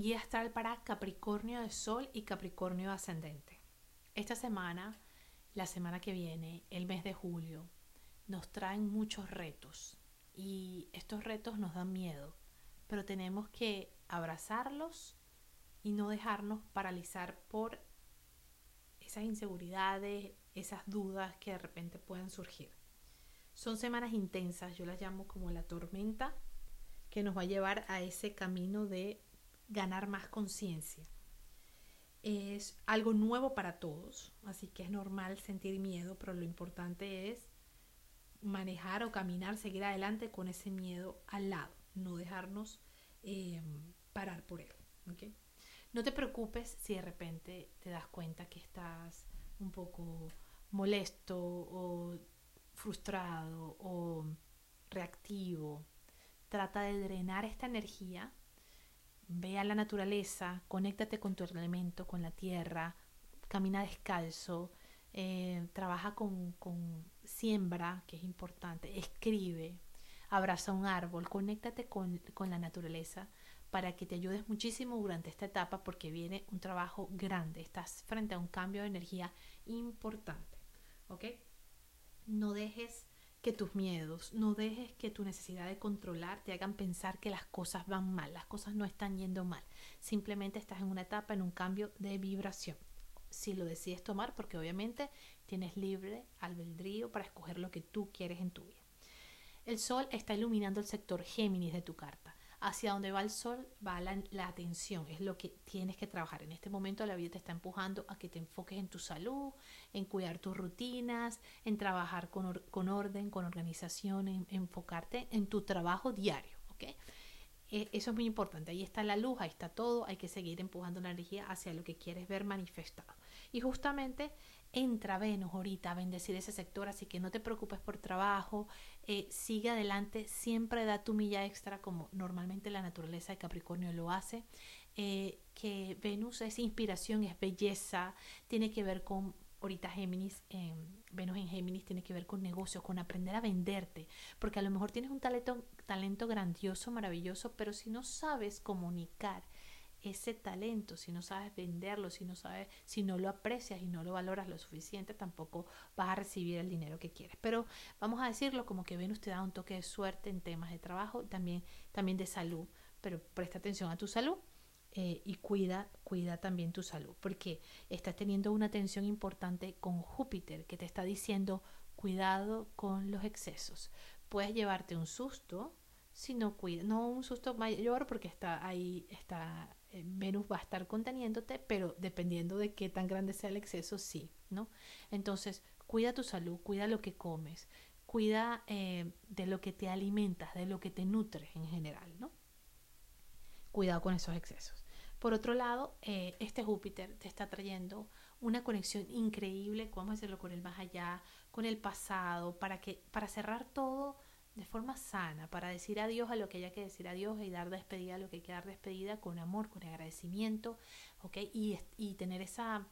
guía astral para Capricornio de Sol y Capricornio ascendente. Esta semana, la semana que viene, el mes de julio, nos traen muchos retos y estos retos nos dan miedo, pero tenemos que abrazarlos y no dejarnos paralizar por esas inseguridades, esas dudas que de repente puedan surgir. Son semanas intensas, yo las llamo como la tormenta que nos va a llevar a ese camino de ganar más conciencia. Es algo nuevo para todos, así que es normal sentir miedo, pero lo importante es manejar o caminar, seguir adelante con ese miedo al lado, no dejarnos eh, parar por él. No te preocupes si de repente te das cuenta que estás un poco molesto o frustrado o reactivo. Trata de drenar esta energía Ve a la naturaleza, conéctate con tu elemento, con la tierra, camina descalzo, eh, trabaja con, con, siembra, que es importante, escribe, abraza un árbol, conéctate con, con la naturaleza para que te ayudes muchísimo durante esta etapa porque viene un trabajo grande, estás frente a un cambio de energía importante, ¿ok? No dejes que tus miedos, no dejes que tu necesidad de controlar te hagan pensar que las cosas van mal, las cosas no están yendo mal, simplemente estás en una etapa, en un cambio de vibración. Si lo decides tomar, porque obviamente tienes libre albedrío para escoger lo que tú quieres en tu vida. El sol está iluminando el sector Géminis de tu carta hacia donde va el sol va la, atención, es lo que tienes que trabajar. En este momento la vida te está empujando a que te enfoques en tu salud, en cuidar tus rutinas, en trabajar con, orden, con organización, en, enfocarte en tu trabajo diario. ¿ok? E, eso es muy importante. Ahí está la luz, ahí está todo. Hay que seguir empujando la energía hacia lo que quieres ver manifestado. Y justamente entra Venus ahorita a bendecir ese sector, así que no te preocupes por trabajo, eh, sigue adelante, siempre da tu milla extra como normalmente la naturaleza de Capricornio lo hace, eh, que Venus es inspiración, es belleza, tiene que ver con, ahorita Géminis, Venus en Géminis tiene que ver con negocios, con aprender a venderte, porque a lo mejor tienes un talento, talento grandioso, maravilloso, pero si no sabes comunicar, ese talento, si no sabes venderlo, si no sabes, si no lo aprecias y no lo valoras lo suficiente, tampoco vas a recibir el dinero que quieres. Pero vamos a decirlo como que Venus te da un toque de suerte en temas de trabajo, también, también de salud, pero presta atención a tu salud. Eh, y cuida, cuida también tu salud, porque estás teniendo una tensión importante con Júpiter que te está diciendo cuidado con los excesos. Puedes llevarte un susto si no cuida, no un susto mayor porque está ahí, está eh, Venus va a estar conteniéndote, pero dependiendo de qué tan grande sea el exceso, sí, ¿no? Entonces, cuida tu salud, cuida lo que comes, cuida eh, de lo que te alimentas, de lo que te nutres en general, ¿no? Cuidado con esos excesos. Por otro lado, eh, este Júpiter te está trayendo una conexión increíble, vamos a hacerlo con el más allá, con el pasado, para que para cerrar todo de forma sana, para decir adiós a lo que haya que decir adiós y dar despedida a lo que hay que dar despedida con amor, con agradecimiento, ¿ok? Y, y tener esa,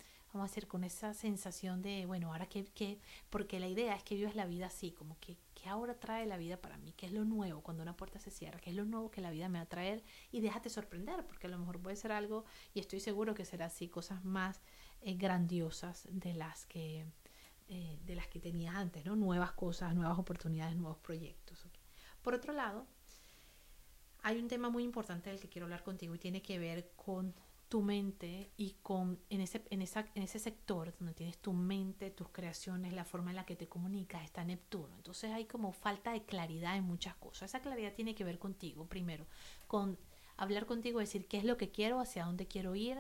a decir, con esa sensación de, bueno, ahora que, que, porque la idea es que vivas la vida así, como que, ¿qué ahora trae la vida para mí? ¿Qué es lo nuevo cuando una puerta se cierra? ¿Qué es lo nuevo que la vida me va a traer? Y déjate sorprender, porque a lo mejor puede ser algo, y estoy seguro que será así, cosas más eh, grandiosas de las que eh, de las que tenías antes, ¿no? Nuevas cosas, nuevas oportunidades, nuevos proyectos. Por otro lado, hay un tema muy importante del que quiero hablar contigo y tiene que ver con tu mente y con en ese, en, esa, en ese sector donde tienes tu mente, tus creaciones, la forma en la que te comunicas, está Neptuno. Entonces hay como falta de claridad en muchas cosas. Esa claridad tiene que ver contigo, primero, con hablar contigo, decir qué es lo que quiero, hacia dónde quiero ir,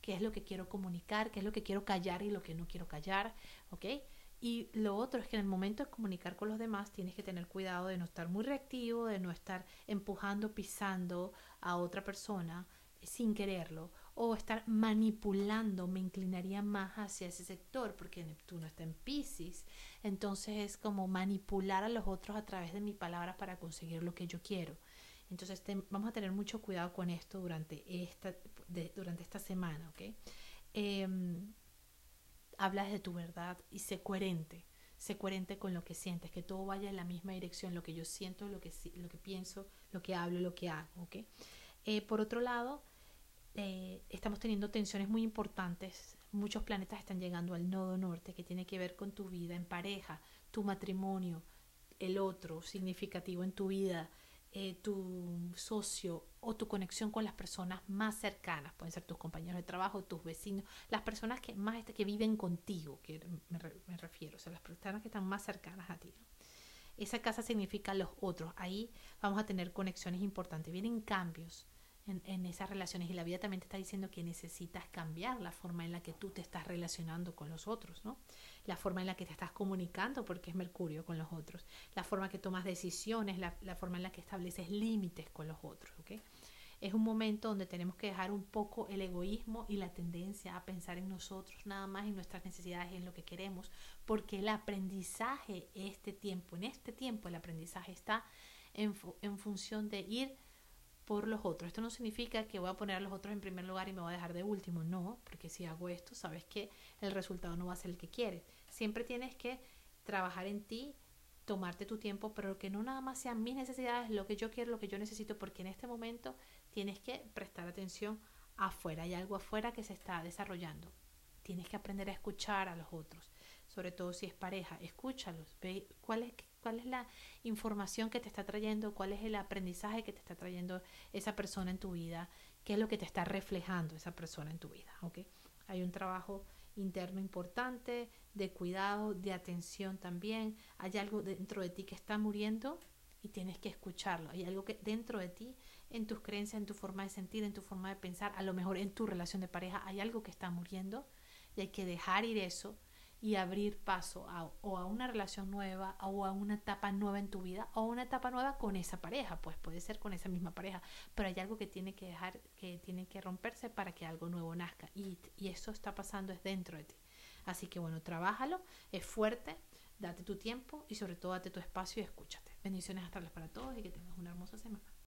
qué es lo que quiero comunicar, qué es lo que quiero callar y lo que no quiero callar, ¿ok? Y lo otro es que en el momento de comunicar con los demás tienes que tener cuidado de no estar muy reactivo, de no estar empujando, pisando a otra persona sin quererlo o estar manipulando, me inclinaría más hacia ese sector porque Neptuno está en Pisces, entonces es como manipular a los otros a través de mis palabras para conseguir lo que yo quiero. Entonces vamos a tener mucho cuidado con esto durante esta, durante esta semana, ¿ok? Em, hablas de tu verdad y sé coherente, sé coherente con lo que sientes, que todo vaya en la misma dirección, lo que yo siento, lo que, lo que pienso, lo que hablo, lo que hago, ¿ok? Eh, por otro lado, eh, estamos teniendo tensiones muy importantes. Muchos planetas están llegando al nodo norte que tiene que ver con tu vida en pareja, tu matrimonio, el otro significativo en tu vida, eh, tu socio o tu conexión con las personas más cercanas, pueden ser tus compañeros de trabajo, tus vecinos, las personas que más que viven contigo, que me, me refiero, o sea, las personas que están más cercanas a ti. Esa casa significa los otros. Ahí vamos a tener conexiones importantes. Vienen cambios en, esas relaciones y la vida también te está diciendo que necesitas cambiar la forma en la que tú te estás relacionando con los otros, ¿no? La forma en la que te estás comunicando, porque es Mercurio con los otros, la forma que tomas decisiones, la, la forma en la que estableces límites con los otros, ¿ok? Es un momento donde tenemos que dejar un poco el egoísmo y la tendencia a pensar en nosotros nada más, en nuestras necesidades, en lo que queremos, porque el aprendizaje, este tiempo, en este tiempo el aprendizaje está en, en función de ir por los otros. Esto no significa que voy a poner a los otros en primer lugar y me voy a dejar de último, no, porque si hago esto, sabes que el resultado no va a ser el que quieres. Siempre tienes que trabajar en ti, tomarte tu tiempo, pero que no nada más sean mis necesidades, lo que yo quiero, lo que yo necesito, porque en este momento tienes que prestar atención afuera, hay algo afuera que se está desarrollando. Tienes que aprender a escuchar a los otros, sobre todo si es pareja, escúchalos, ve cuál es cuál es la información que te está trayendo, cuál es el aprendizaje que te está trayendo esa persona en tu vida, qué es lo que te está reflejando esa persona en tu vida. Hay un trabajo interno importante, de cuidado, de atención también. Hay algo dentro de ti que está muriendo y tienes que escucharlo. Hay algo que dentro de ti, en tus creencias, en tu forma de sentir, en tu forma de pensar, a lo mejor en tu relación de pareja, hay algo que está muriendo y hay que dejar ir eso y abrir paso a, o a una relación nueva o a una etapa nueva en tu vida o una etapa nueva con esa pareja, pues puede ser con esa misma pareja, pero hay algo que tiene que dejar, que tiene que romperse para que algo nuevo nazca y, y eso está pasando es dentro de ti. Así que bueno, trabájalo, es fuerte, date tu tiempo y sobre todo date tu espacio y escúchate. Bendiciones astrales para todos y que tengas una hermosa semana.